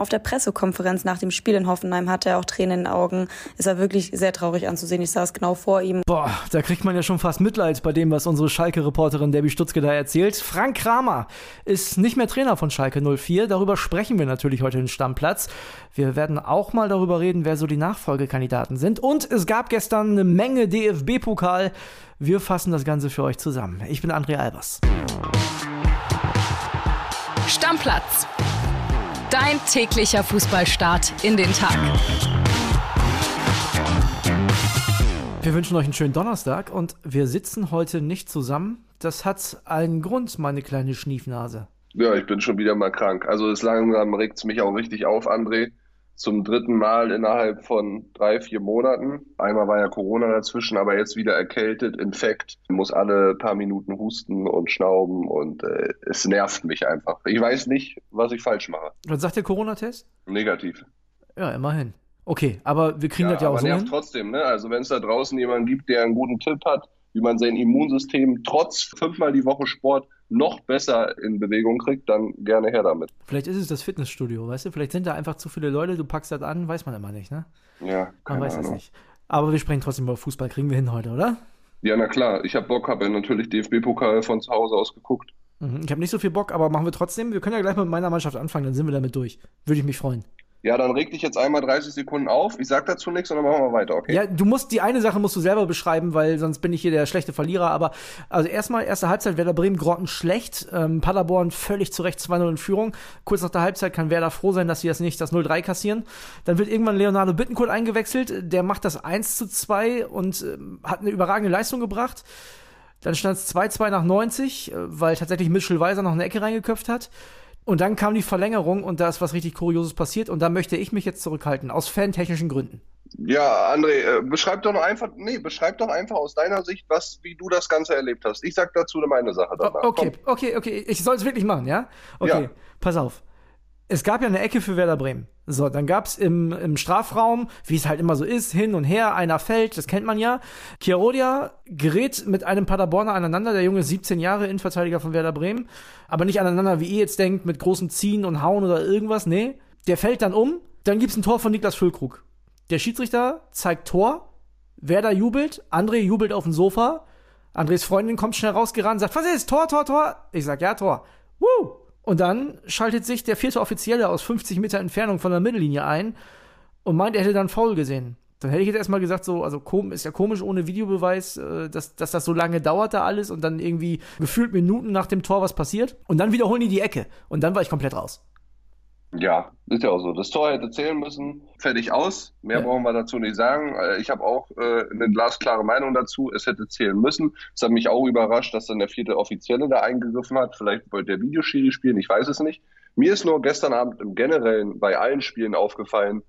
auf der Pressekonferenz nach dem Spiel in Hoffenheim hatte er auch Tränen in den Augen. Ist er wirklich sehr traurig anzusehen. Ich saß genau vor ihm. Boah, da kriegt man ja schon fast Mitleid bei dem, was unsere Schalke-Reporterin Debbie Stutzke da erzählt. Frank Kramer ist nicht mehr Trainer von Schalke 04. Darüber sprechen wir natürlich heute in Stammplatz. Wir werden auch mal darüber reden, wer so die Nachfolgekandidaten sind. Und es gab gestern eine Menge DFB-Pokal. Wir fassen das Ganze für euch zusammen. Ich bin André Albers. Stammplatz. Dein täglicher Fußballstart in den Tag. Wir wünschen euch einen schönen Donnerstag und wir sitzen heute nicht zusammen. Das hat einen Grund, meine kleine Schniefnase. Ja, ich bin schon wieder mal krank. Also es langsam regt es mich auch richtig auf, André zum dritten Mal innerhalb von drei, vier Monaten. Einmal war ja Corona dazwischen, aber jetzt wieder erkältet, Infekt, muss alle paar Minuten husten und schnauben und äh, es nervt mich einfach. Ich weiß nicht, was ich falsch mache. Was sagt der Corona-Test? Negativ. Ja, immerhin. Okay, aber wir kriegen ja, das ja auch aber so nervt hin. trotzdem, ne? Also wenn es da draußen jemanden gibt, der einen guten Tipp hat, wie man sein Immunsystem trotz fünfmal die Woche Sport noch besser in Bewegung kriegt, dann gerne her damit. Vielleicht ist es das Fitnessstudio, weißt du? Vielleicht sind da einfach zu viele Leute, du packst das an, weiß man immer nicht, ne? Ja, Man weiß das nicht. Aber wir sprechen trotzdem über Fußball, kriegen wir hin heute, oder? Ja, na klar. Ich habe Bock, habe natürlich DFB-Pokal von zu Hause aus geguckt. Mhm. Ich habe nicht so viel Bock, aber machen wir trotzdem. Wir können ja gleich mit meiner Mannschaft anfangen, dann sind wir damit durch. Würde ich mich freuen. Ja, dann reg dich jetzt einmal 30 Sekunden auf. Ich sag dazu nichts und dann machen wir weiter, okay? Ja, du musst die eine Sache musst du selber beschreiben, weil sonst bin ich hier der schlechte Verlierer. Aber also erstmal erste Halbzeit Werder Bremen grottenschlecht, ähm, Paderborn völlig zu Recht 2-0 in Führung. Kurz nach der Halbzeit kann Werder froh sein, dass sie das nicht das 0-3 kassieren. Dann wird irgendwann Leonardo Bittencourt eingewechselt, der macht das 1 zu 2 und ähm, hat eine überragende Leistung gebracht. Dann stand es 2-2 nach 90, äh, weil tatsächlich Mitchell Weiser noch eine Ecke reingeköpft hat. Und dann kam die Verlängerung und da ist was richtig Kurioses passiert und da möchte ich mich jetzt zurückhalten, aus fantechnischen Gründen. Ja, André, äh, beschreib doch noch einfach, nee, beschreib doch einfach aus deiner Sicht, was, wie du das Ganze erlebt hast. Ich sag dazu meine Sache danach. Okay, Komm. okay, okay. Ich soll es wirklich machen, ja? Okay, Ja. pass auf. Es gab ja eine Ecke für Werder Bremen. So, dann gab's im, im Strafraum, wie es halt immer so ist, hin und her, einer fällt, das kennt man ja. Chiarodia gerät mit einem Paderborner aneinander, der Junge ist 17 Jahre, Innenverteidiger von Werder Bremen, aber nicht aneinander, wie ihr jetzt denkt, mit großem Ziehen und Hauen oder irgendwas, nee. Der fällt dann um, dann gibt's ein Tor von Niklas Füllkrug. Der Schiedsrichter zeigt Tor, Werder jubelt, André jubelt auf dem Sofa, Andres Freundin kommt schnell rausgerannt, sagt, was ist? Tor, Tor, Tor. Ich sag, ja, Tor. Woo! Und dann schaltet sich der vierte Offizielle aus 50 Meter Entfernung von der Mittellinie ein und meint, er hätte dann faul gesehen. Dann hätte ich jetzt erstmal gesagt, so, also ist ja komisch ohne Videobeweis, äh, dass, dass das so lange dauert da alles und dann irgendwie gefühlt Minuten nach dem Tor was passiert. Und dann wiederholen die die Ecke. Und dann war ich komplett raus. Ja, ist ja auch so. Das Tor hätte zählen müssen. Fertig aus. Mehr Ja. brauchen wir dazu nicht sagen. Äh, Ich habe auch äh, eine glasklare Meinung dazu. Es hätte zählen müssen. Es hat mich auch überrascht, dass dann der vierte Offizielle da eingegriffen hat. Vielleicht wollte der Videoschiri spielen, ich weiß es nicht. Mir ist nur gestern Abend im Generellen bei allen Spielen aufgefallen,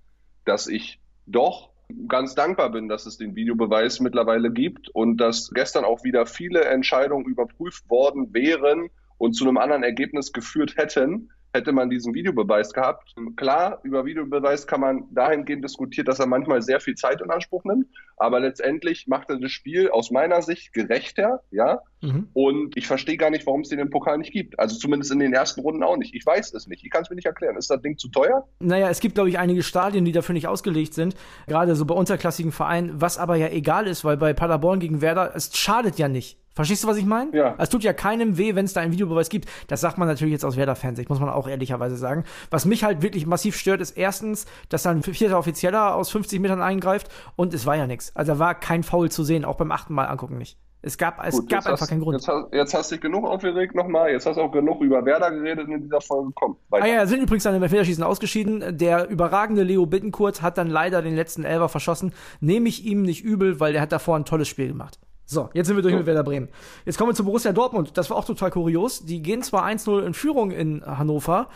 dass ich doch ganz dankbar bin, dass es den Videobeweis mittlerweile gibt und dass gestern auch wieder viele Entscheidungen überprüft worden wären und zu einem anderen Ergebnis geführt hätten, hätte man diesen Videobeweis gehabt. Klar, über Videobeweis kann man dahingehend diskutieren, dass er manchmal sehr viel Zeit in Anspruch nimmt, aber letztendlich macht er das Spiel aus meiner Sicht gerechter, ja. Mhm. Und ich verstehe gar nicht, warum es den im Pokal nicht gibt. Also zumindest in den ersten Runden auch nicht. Ich weiß es nicht. Ich kann es mir nicht erklären. Ist das Ding zu teuer? Naja, es gibt, glaube ich, einige Stadien, die dafür nicht ausgelegt sind. Gerade so bei unterklassigen Vereinen, was aber ja egal ist, weil bei Paderborn gegen Werder, es schadet ja nicht. Verstehst du, was ich meine? Ja. Es tut ja keinem weh, wenn es da einen Videobeweis gibt. Das sagt man natürlich jetzt aus Werder-Fans, muss man auch ehrlicherweise sagen. Was mich halt wirklich massiv stört, ist erstens, dass dann ein vierter Offizieller aus 50 Metern eingreift und es war ja nichts. Also da war kein Foul zu sehen, auch beim achten Mal angucken nicht. Es gab, es Gut, gab einfach hast, keinen Grund. Jetzt hast, jetzt hast du dich genug aufgeregt nochmal. Jetzt hast du auch genug über Werder geredet in dieser Folge. Komm, weiter. Ah ja, sind übrigens dann im Elfmeterschießen ausgeschieden. Der überragende Leo Bittenkurt hat dann leider den letzten Elfer verschossen. Nehme ich ihm nicht übel, weil der hat davor ein tolles Spiel gemacht. So, jetzt sind wir durch So. mit Werder Bremen. Jetzt kommen wir zu Borussia Dortmund. Das war auch total kurios. Die gehen zwar 1-0 in Führung in Hannover,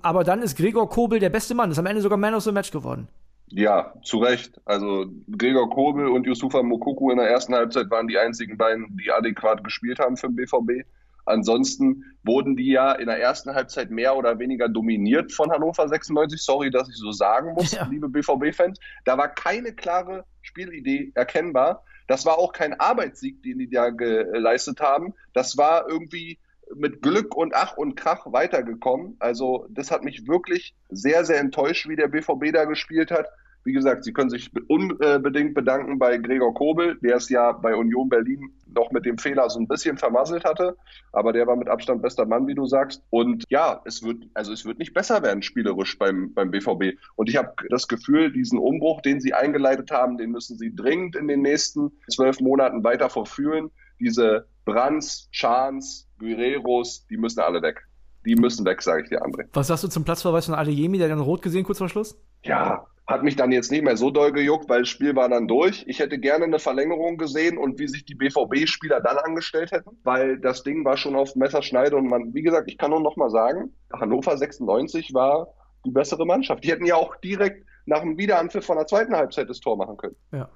aber dann ist Gregor Kobel der beste Mann. Ist am Ende sogar Man of the Match geworden. Ja, zu Recht. Also Gregor Kobel und Yusufa Mokuku in der ersten Halbzeit waren die einzigen beiden, die adäquat gespielt haben für den BVB. Ansonsten wurden die ja in der ersten Halbzeit mehr oder weniger dominiert von Hannover 96. Sorry, dass ich so sagen muss, Ja. liebe BVB-Fans. Da war keine klare Spielidee erkennbar. Das war auch kein Arbeitssieg, den die da geleistet haben. Das war irgendwie mit Glück und Ach und Krach weitergekommen. Also das hat mich wirklich sehr, sehr enttäuscht, wie der BVB da gespielt hat. Wie gesagt, Sie können sich unbedingt bedanken bei Gregor Kobel, der es ja bei Union Berlin noch mit dem Fehler so ein bisschen vermasselt hatte. Aber der war mit Abstand bester Mann, wie du sagst. Und ja, es wird, also es wird nicht besser werden, spielerisch beim, beim BVB. Und ich habe das Gefühl, diesen Umbruch, den sie eingeleitet haben, den müssen sie dringend in den nächsten zwölf Monaten weiter verführen. Diese Brands, Chans, Guerreros, die müssen alle weg. Die müssen weg, sage ich dir, André. Was sagst du zum Platzverweis von Adeyemi, der dann rot gesehen kurz vor Schluss? Ja, hat mich dann jetzt nicht mehr so doll gejuckt, weil das Spiel war dann durch. Ich hätte gerne eine Verlängerung gesehen und wie sich die BVB-Spieler dann angestellt hätten, weil das Ding war schon auf Messerschneide und man, wie gesagt, ich kann nur noch mal sagen, Hannover 96 war die bessere Mannschaft. Die hätten ja auch direkt nach dem Wiederanpfiff von der zweiten Halbzeit das Tor machen können. Ja.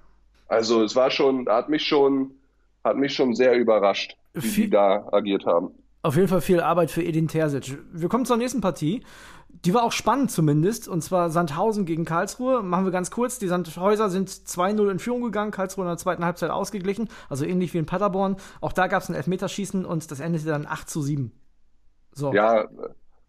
Also es war schon, hat mich schon, hat mich schon sehr überrascht, wie Viel- die da agiert haben. Auf jeden Fall viel Arbeit für Edin Terzic. Wir kommen zur nächsten Partie. Die war auch spannend zumindest, und zwar Sandhausen gegen Karlsruhe. Machen wir ganz kurz. Die Sandhäuser sind 2-0 in Führung gegangen, Karlsruhe in der zweiten Halbzeit ausgeglichen, also ähnlich wie in Paderborn. Auch da gab es ein Elfmeterschießen und das endete dann 8 zu 7. So. Ja,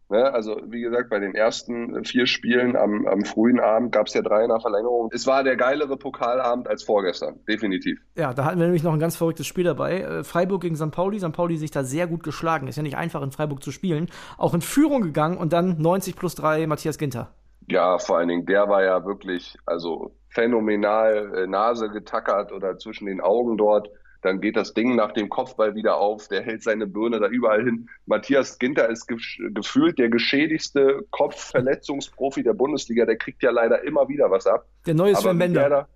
ne, also wie gesagt, bei den ersten vier Spielen am, am frühen Abend gab es ja drei nach Verlängerung. Es war der geilere Pokalabend als vorgestern, definitiv. Ja, da hatten wir nämlich noch ein ganz verrücktes Spiel dabei. Äh, Freiburg gegen St. Pauli. St. Pauli sich da sehr gut geschlagen. Ist ja nicht einfach in Freiburg zu spielen. Auch in Führung gegangen und dann 90 plus 3 Matthias Ginter. Ja, vor allen Dingen, der war ja wirklich, also phänomenal äh, Nase getackert oder zwischen den Augen dort. Dann geht das Ding nach dem Kopfball wieder auf, der hält seine Birne da überall hin. Matthias Ginter ist ge gefühlt der geschädigste Kopfverletzungsprofi der Bundesliga. Der kriegt ja leider immer wieder was ab. Der neue Sven wie der, Bender. da,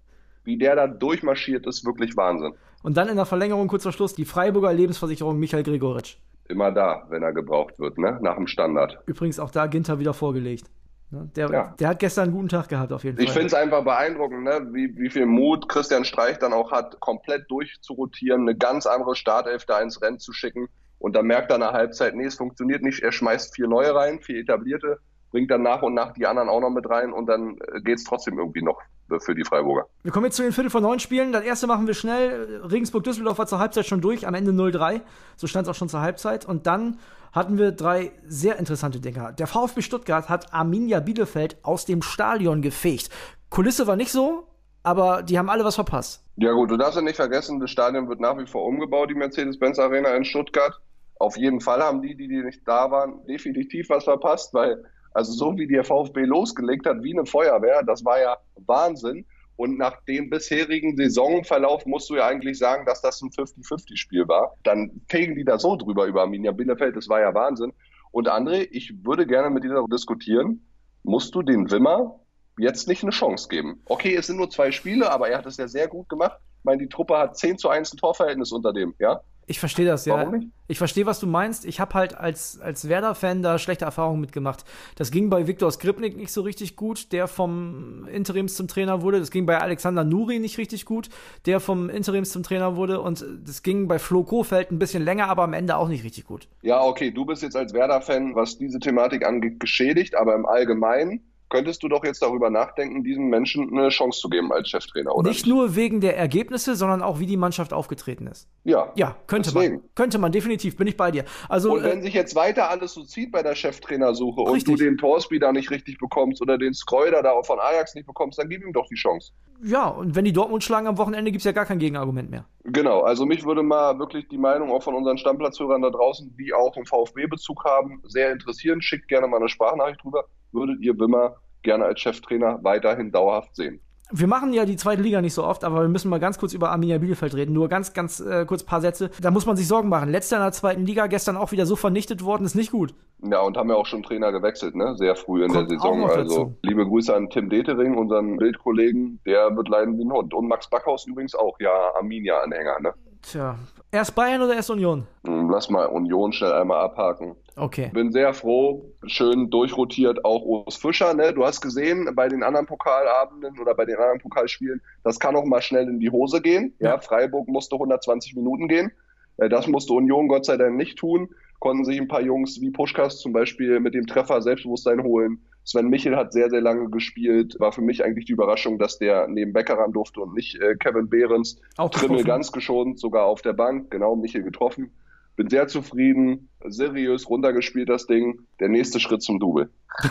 wie der da durchmarschiert, ist wirklich Wahnsinn. Und dann in der Verlängerung kurz vor Schluss die Freiburger Lebensversicherung Michael Gregoritsch. Immer da, wenn er gebraucht wird, ne? nach dem Standard. Übrigens auch da Ginter wieder vorgelegt. Ne, Der, Ja. der hat gestern einen guten Tag gehabt, auf jeden Fall. Ich finde es einfach beeindruckend, ne? wie, wie viel Mut Christian Streich dann auch hat, komplett durchzurotieren, eine ganz andere Startelf da ins Rennen zu schicken. Und dann merkt er nach Halbzeit, nee, es funktioniert nicht. Er schmeißt vier neue rein, vier etablierte, bringt dann nach und nach die anderen auch noch mit rein und dann geht es trotzdem irgendwie noch äh, für die Freiburger. Wir kommen jetzt zu den Viertel von neun Spielen. Das erste machen wir schnell. Regensburg-Düsseldorf war zur Halbzeit schon durch, am Ende 0-3. So stand es auch schon zur Halbzeit. Und dann hatten wir drei sehr interessante Dinger. Der VfB Stuttgart hat Arminia Bielefeld aus dem Stadion gefegt. Kulisse war nicht so, aber die haben alle was verpasst. Ja gut, du darfst ja nicht vergessen, das Stadion wird nach wie vor umgebaut, die Mercedes-Benz Arena in Stuttgart. Auf jeden Fall haben die, die, die nicht da waren, definitiv was verpasst, weil also so wie der VfB losgelegt hat, wie eine Feuerwehr, das war ja Wahnsinn. Und nach dem bisherigen Saisonverlauf musst du ja eigentlich sagen, dass das ein 50-50-Spiel war. Dann fegen die da so drüber über Arminia Bielefeld, das war ja Wahnsinn. Und André, ich würde gerne mit dir darüber diskutieren, musst du den Wimmer jetzt nicht eine Chance geben? Okay, es sind nur zwei Spiele, aber er hat es ja sehr gut gemacht. Ich meine, die Truppe hat 10 zu 1 ein Torverhältnis unter dem, ja? Ich verstehe das, ja. Warum nicht? Ich verstehe, was du meinst. Ich habe halt als, als Werder-Fan da schlechte Erfahrungen mitgemacht. Das ging bei Viktor Skripnik nicht so richtig gut, der vom Interims zum Trainer wurde. Das ging bei Alexander Nuri nicht richtig gut, der vom Interims zum Trainer wurde. Und das ging bei Flo Kofeld ein bisschen länger, aber am Ende auch nicht richtig gut. Ja, okay, du bist jetzt als Werder-Fan, was diese Thematik angeht, geschädigt, aber im Allgemeinen könntest du doch jetzt darüber nachdenken, diesem Menschen eine Chance zu geben als Cheftrainer, oder? nicht nur wegen der Ergebnisse, sondern auch wie die Mannschaft aufgetreten ist. Ja. Ja, könnte Deswegen. man. Könnte man, definitiv, bin ich bei dir. Also, Und äh, wenn sich jetzt weiter alles so zieht bei der Cheftrainersuche und Richtig. du den Torsby da nicht richtig bekommst oder den Schreuder da von Ajax nicht bekommst, dann gib ihm doch die Chance. ja, und wenn die Dortmund schlagen am Wochenende, gibt's ja gar kein Gegenargument mehr. Genau, also mich würde mal wirklich die Meinung auch von unseren Stammplatzhörern da draußen, die auch einen VfB-Bezug haben, sehr interessieren. Schickt gerne mal eine Sprachnachricht drüber. Würdet ihr Wimmer gerne als Cheftrainer weiterhin dauerhaft sehen? Wir machen ja die zweite Liga nicht so oft, aber wir müssen mal ganz kurz über Arminia Bielefeld reden. Nur ganz, ganz äh, kurz paar Sätze. Da muss man sich Sorgen machen. Letzter in der zweiten Liga, gestern auch wieder so vernichtet worden, ist nicht gut. Ja, und haben ja auch schon Trainer gewechselt, ne? Sehr früh in Kommt der Saison. Also dazu. liebe Grüße an Tim Detering, unseren Bildkollegen, der wird leiden wie ein Hund. Und Max Backhaus übrigens auch, ja, Arminia-Anhänger, ne? Tja. Erst Bayern oder erst Union? Hm, Lass mal Union schnell einmal abhaken. Okay. Bin sehr froh, schön durchrotiert, auch Urs Fischer. Ne? Du hast gesehen, bei den anderen Pokalabenden oder bei den anderen Pokalspielen, das kann auch mal schnell in die Hose gehen. Ja, Ja. Freiburg musste 120 Minuten gehen. Äh, Das musste Union Gott sei Dank nicht tun. Konnten sich ein paar Jungs wie Puschkas zum Beispiel mit dem Treffer Selbstbewusstsein holen. Sven Michel hat sehr, sehr lange gespielt. War für mich eigentlich die Überraschung, dass der neben Becker ran durfte und nicht äh, Kevin Behrens. Auch Trimmel ganz geschont, sogar auf der Bank. Genau, Michel getroffen. Bin sehr zufrieden, seriös runtergespielt das Ding. Der nächste Schritt zum Double.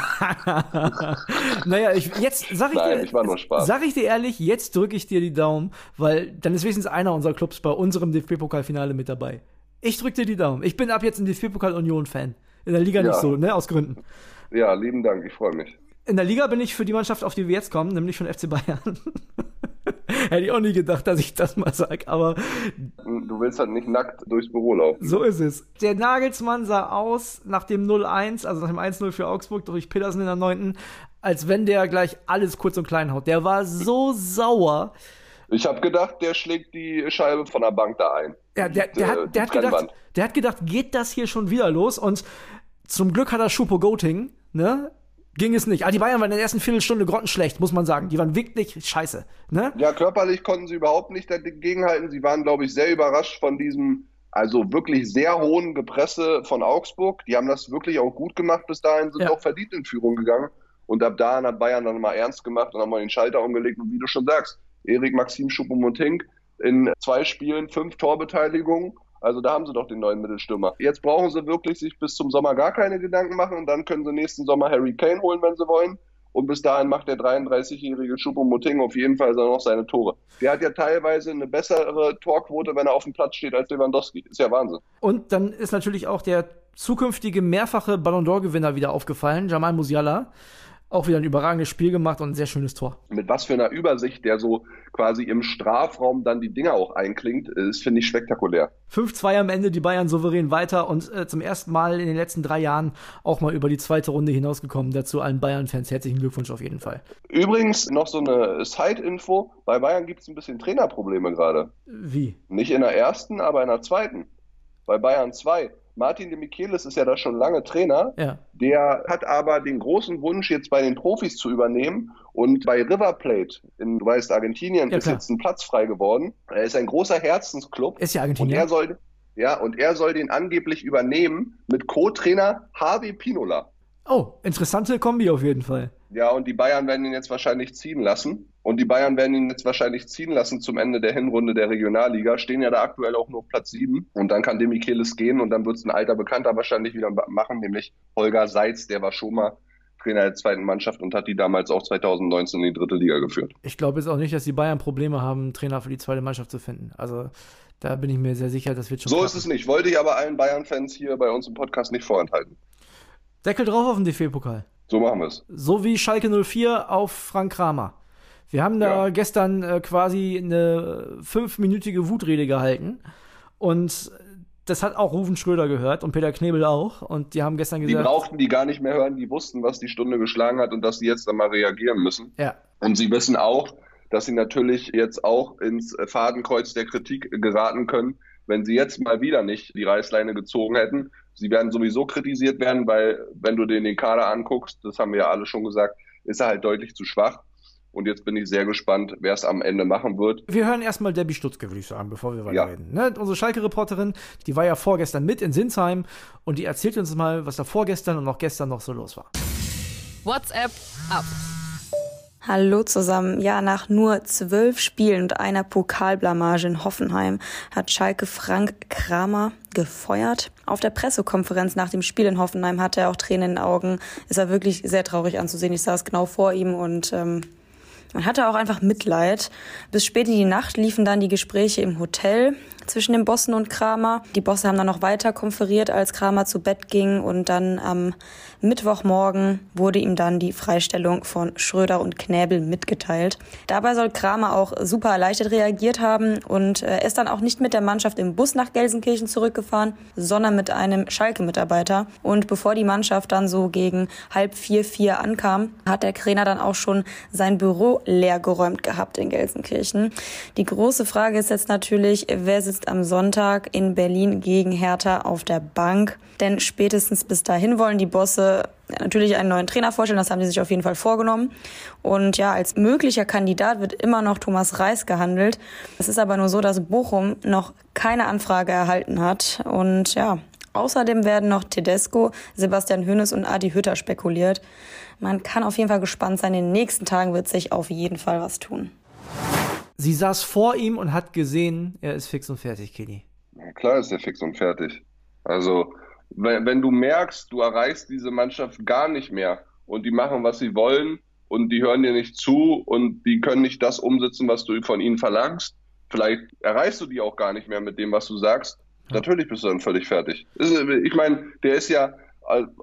naja, ich, jetzt sag ich, Nein, dir, ich war nur Spaß. sag ich dir ehrlich, jetzt drücke ich dir die Daumen, weil dann ist wenigstens einer unserer Clubs bei unserem DFB-Pokalfinale mit dabei. Ich drücke dir die Daumen. Ich bin ab jetzt ein DFB-Pokal-Union-Fan. In der Liga Ja. nicht so, ne, aus Gründen. Ja, lieben Dank, ich freue mich. In der Liga bin ich für die Mannschaft, auf die wir jetzt kommen, nämlich von FC Bayern. Hätte ich auch nie gedacht, dass ich das mal sage, aber Du willst halt nicht nackt durchs Büro laufen. so ist es. Der Nagelsmann sah aus nach dem 0-1, also nach dem 1-0 für Augsburg durch Petersen in der 9., als wenn der gleich alles kurz und klein haut. Der war so sauer. Ich habe gedacht, der schlägt die Scheibe von der Bank da ein. Ja, der, der, hat, der, hat gedacht, der hat gedacht, geht das hier schon wieder los? Und zum Glück hat er Schupo Goting, ne? Ging es nicht. Ah, die Bayern waren in der ersten Viertelstunde grottenschlecht, muss man sagen. Die waren wirklich scheiße, ne? Ja, körperlich konnten sie überhaupt nicht dagegenhalten. Sie waren, glaube ich, sehr überrascht von diesem, also wirklich sehr hohen Gepresse von Augsburg. Die haben das wirklich auch gut gemacht bis dahin, sind Ja. auch verdient in Führung gegangen. Und ab da hat Bayern dann mal ernst gemacht und haben mal den Schalter umgelegt. Und wie du schon sagst, Erik Maxim Schupomotink in zwei Spielen fünf Torbeteiligungen. Also da haben sie doch den neuen Mittelstürmer. Jetzt brauchen sie wirklich sich bis zum Sommer gar keine Gedanken machen und dann können sie nächsten Sommer Harry Kane holen, wenn sie wollen. Und bis dahin macht der 33-jährige Choupo-Moting auf jeden Fall noch seine Tore. Der hat ja teilweise eine bessere Torquote, wenn er auf dem Platz steht, als Lewandowski. Ist ja Wahnsinn. Und dann ist natürlich auch der zukünftige mehrfache Ballon d'Or-Gewinner wieder aufgefallen, Jamal Musiala. Auch wieder ein überragendes Spiel gemacht und ein sehr schönes Tor. Mit was für einer Übersicht der so quasi im Strafraum dann die Dinger auch einklingt, ist, finde ich, spektakulär. 5-2 am Ende, die Bayern souverän weiter und äh, zum ersten Mal in den letzten drei Jahren auch mal über die zweite Runde hinausgekommen. Dazu allen Bayern-Fans herzlichen Glückwunsch auf jeden Fall. Übrigens noch so eine Side-Info. Bei Bayern gibt es ein bisschen Trainerprobleme gerade. Wie? Nicht in der ersten, aber in der zweiten. Bei Bayern 2. Martin de Michelis ist ja da schon lange Trainer. Ja. Der hat aber den großen Wunsch, jetzt bei den Profis zu übernehmen. Und bei River Plate in, du weißt, Argentinien Ja, ist klar. jetzt ein Platz frei geworden. Er ist ein großer Herzensclub. Ist ja Und Argentinier. er soll, ja, und er soll den angeblich übernehmen mit Co-Trainer Harvey Pinola. Oh, interessante Kombi auf jeden Fall. Ja, und die Bayern werden ihn jetzt wahrscheinlich ziehen lassen. Und die Bayern werden ihn jetzt wahrscheinlich ziehen lassen zum Ende der Hinrunde der Regionalliga. Stehen ja da aktuell auch nur auf Platz 7. Und dann kann Demichelis gehen und dann wird es ein alter Bekannter wahrscheinlich wieder machen, nämlich Holger Seitz, der war schon mal Trainer der zweiten Mannschaft und hat die damals auch 2019 in die dritte Liga geführt. Ich glaube jetzt auch nicht, dass die Bayern Probleme haben, einen Trainer für die zweite Mannschaft zu finden. Also da bin ich mir sehr sicher, das wird schon. So klappen. ist es nicht. Wollte ich aber allen Bayern-Fans hier bei uns im Podcast nicht vorenthalten. Deckel drauf auf den DFB-Pokal. So machen wir es. So wie Schalke 04 auf Frank Kramer. Wir haben da Ja. gestern äh, quasi eine fünfminütige Wutrede gehalten. Und das hat auch Rufen Schröder gehört und Peter Knebel auch. Und die haben gestern Die gesagt. brauchten die gar nicht mehr hören, die wussten, was die Stunde geschlagen hat und dass sie jetzt dann mal reagieren müssen. ja, Und sie wissen auch, dass sie natürlich jetzt auch ins Fadenkreuz der Kritik geraten können, wenn sie jetzt mal wieder nicht die Reißleine gezogen hätten. Sie werden sowieso kritisiert werden, weil wenn du dir den Kader anguckst, das haben wir ja alle schon gesagt, ist er halt deutlich zu schwach. Und jetzt bin ich sehr gespannt, wer es am Ende machen wird. Wir hören erstmal Debbie Stutzke, würde ich sagen, bevor wir Ja. weiterreden. Ne? Unsere Schalke-Reporterin, die war ja vorgestern mit in Sinsheim und die erzählt uns mal, was da vorgestern und auch gestern noch so los war. WhatsApp ab. Hallo zusammen. Ja, nach nur zwölf Spielen und einer Pokalblamage in Hoffenheim hat Schalke Frank Kramer gefeuert. Auf der Pressekonferenz nach dem Spiel in Hoffenheim hatte er auch Tränen in den Augen. Ist er wirklich sehr traurig anzusehen. Ich saß genau vor ihm und ähm, man hatte auch einfach Mitleid. Bis spät in die Nacht liefen dann die Gespräche im Hotel zwischen den Bossen und Kramer. Die Bosse haben dann noch weiter konferiert, als Kramer zu Bett ging. Und dann am Mittwochmorgen wurde ihm dann die Freistellung von Schröder und Knäbel mitgeteilt. Dabei soll Kramer auch super erleichtert reagiert haben und äh, ist dann auch nicht mit der Mannschaft im Bus nach Gelsenkirchen zurückgefahren, sondern mit einem Schalke-Mitarbeiter. Und bevor die Mannschaft dann so gegen halb vier, vier ankam, hat der Trainer dann auch schon sein Büro leergeräumt gehabt in Gelsenkirchen. Die große Frage ist jetzt natürlich, wer sitzt am Sonntag in Berlin gegen Hertha auf der Bank? Denn spätestens bis dahin wollen die Bosse natürlich einen neuen Trainer vorstellen. Das haben sie sich auf jeden Fall vorgenommen. Und ja, als möglicher Kandidat wird immer noch Thomas Reis gehandelt. Es ist aber nur so, dass Bochum noch keine Anfrage erhalten hat. Und ja, außerdem werden noch Tedesco, Sebastian Hönes und Adi Hütter spekuliert. Man kann auf jeden Fall gespannt sein. In den nächsten Tagen wird sich auf jeden Fall was tun. Sie saß vor ihm und hat gesehen, er ist fix und fertig, Kenny. Na klar ist der fix und fertig. Also, wenn, wenn du merkst, du erreichst diese Mannschaft gar nicht mehr und die machen, was sie wollen und die hören dir nicht zu und die können nicht das umsetzen, was du von ihnen verlangst, vielleicht erreichst du die auch gar nicht mehr mit dem, was du sagst. Ja. Natürlich bist du dann völlig fertig. Ich meine, der ist ja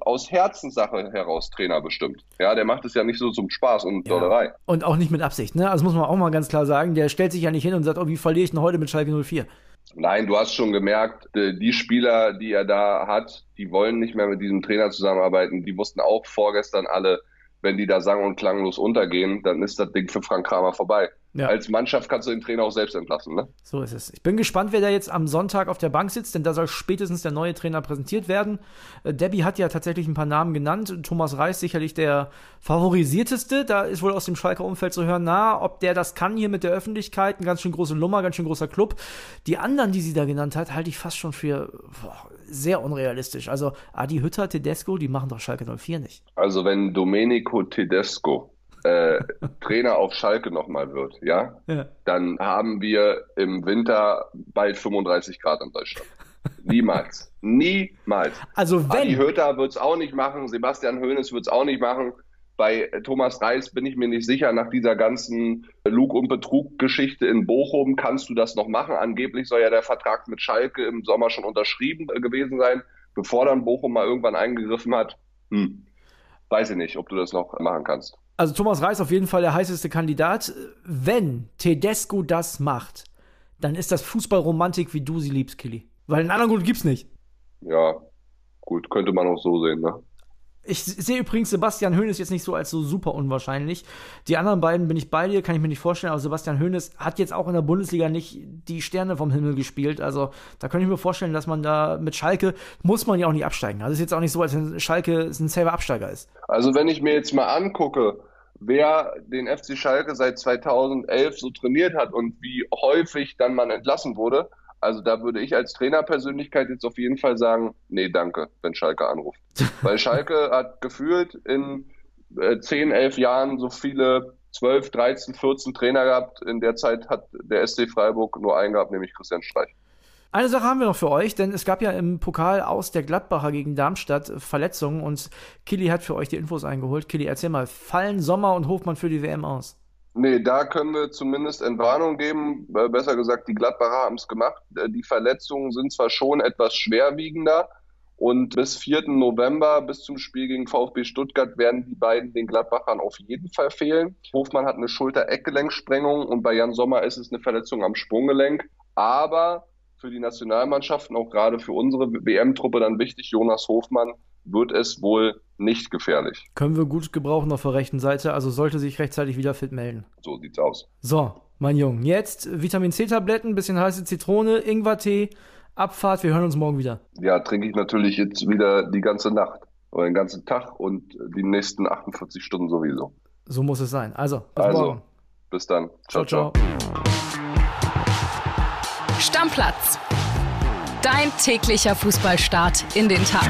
aus Herzenssache heraus Trainer bestimmt. Ja, der macht es ja nicht so zum Spaß und ja. Dollerei. Und auch nicht mit Absicht, ne? Also muss man auch mal ganz klar sagen, der stellt sich ja nicht hin und sagt, oh, wie verliere ich denn heute mit Schalke 04? Nein, du hast schon gemerkt, die Spieler, die er da hat, die wollen nicht mehr mit diesem Trainer zusammenarbeiten. Die wussten auch vorgestern alle, wenn die da sang- und klanglos untergehen, dann ist das Ding für Frank Kramer vorbei. Ja. Als Mannschaft kannst du den Trainer auch selbst entlassen. Ne? So ist es. Ich bin gespannt, wer da jetzt am Sonntag auf der Bank sitzt, denn da soll spätestens der neue Trainer präsentiert werden. Äh, Debbie hat ja tatsächlich ein paar Namen genannt. Thomas Reis sicherlich der favorisierteste. Da ist wohl aus dem Schalker Umfeld zu hören, na, ob der das kann hier mit der Öffentlichkeit. Ein ganz schön große Nummer, ganz schön großer Club. Die anderen, die sie da genannt hat, halte ich fast schon für boah, sehr unrealistisch. Also Adi Hütter, Tedesco, die machen doch Schalke 04 nicht. Also wenn Domenico Tedesco äh, Trainer auf Schalke nochmal wird, ja, ja, dann haben wir im Winter bald 35 Grad in Deutschland. Niemals. Niemals. Also wenn. Adi Hütter wird es auch nicht machen, Sebastian Hoeneß wird es auch nicht machen. Bei Thomas Reis bin ich mir nicht sicher, nach dieser ganzen Lug- und Betrug-Geschichte in Bochum kannst du das noch machen. Angeblich soll ja der Vertrag mit Schalke im Sommer schon unterschrieben gewesen sein, bevor dann Bochum mal irgendwann eingegriffen hat. Hm. Weiß ich nicht, ob du das noch machen kannst. Also Thomas Reis auf jeden Fall der heißeste Kandidat. Wenn Tedesco das macht, dann ist das Fußballromantik, wie du sie liebst, Killy. Weil einen anderen Grund gibt's nicht. Ja, gut, könnte man auch so sehen, ne? Ich sehe übrigens Sebastian Hoeneß jetzt nicht so als so super unwahrscheinlich. Die anderen beiden bin ich bei dir, kann ich mir nicht vorstellen, aber Sebastian Hoeneß hat jetzt auch in der Bundesliga nicht die Sterne vom Himmel gespielt. Also da könnte ich mir vorstellen, dass man da mit Schalke muss man ja auch nicht absteigen. Also ist jetzt auch nicht so, als wenn Schalke ein selber Absteiger ist. Also wenn ich mir jetzt mal angucke, wer den FC Schalke seit 2011 so trainiert hat und wie häufig dann man entlassen wurde, also da würde ich als Trainerpersönlichkeit jetzt auf jeden Fall sagen, nee, danke, wenn Schalke anruft. Weil Schalke hat gefühlt in äh, 10, 11 Jahren so viele 12, 13, 14 Trainer gehabt. In der Zeit hat der SC Freiburg nur einen gehabt, nämlich Christian Streich. Eine Sache haben wir noch für euch, denn es gab ja im Pokal aus der Gladbacher gegen Darmstadt Verletzungen und Killy hat für euch die Infos eingeholt. Killy, erzähl mal, fallen Sommer und Hofmann für die WM aus? Nee, da können wir zumindest Entwarnung geben. Äh, besser gesagt, die Gladbacher haben es gemacht. Äh, die Verletzungen sind zwar schon etwas schwerwiegender und bis 4. November, bis zum Spiel gegen VfB Stuttgart, werden die beiden den Gladbachern auf jeden Fall fehlen. Hofmann hat eine Schulter-Eckgelenksprengung und bei Jan Sommer ist es eine Verletzung am Sprunggelenk. Aber für die Nationalmannschaften, auch gerade für unsere WM-Truppe dann wichtig, Jonas Hofmann wird es wohl nicht gefährlich. Können wir gut gebrauchen auf der rechten Seite, also sollte sich rechtzeitig wieder fit melden. So sieht's aus. So, mein Junge, jetzt Vitamin C-Tabletten, bisschen heiße Zitrone, Ingwertee, Abfahrt, wir hören uns morgen wieder. Ja, trinke ich natürlich jetzt wieder die ganze Nacht oder den ganzen Tag und die nächsten 48 Stunden sowieso. So muss es sein. Also, bis also, morgen. Bis dann. ciao. ciao. ciao. Stammplatz. Dein täglicher Fußballstart in den Tag.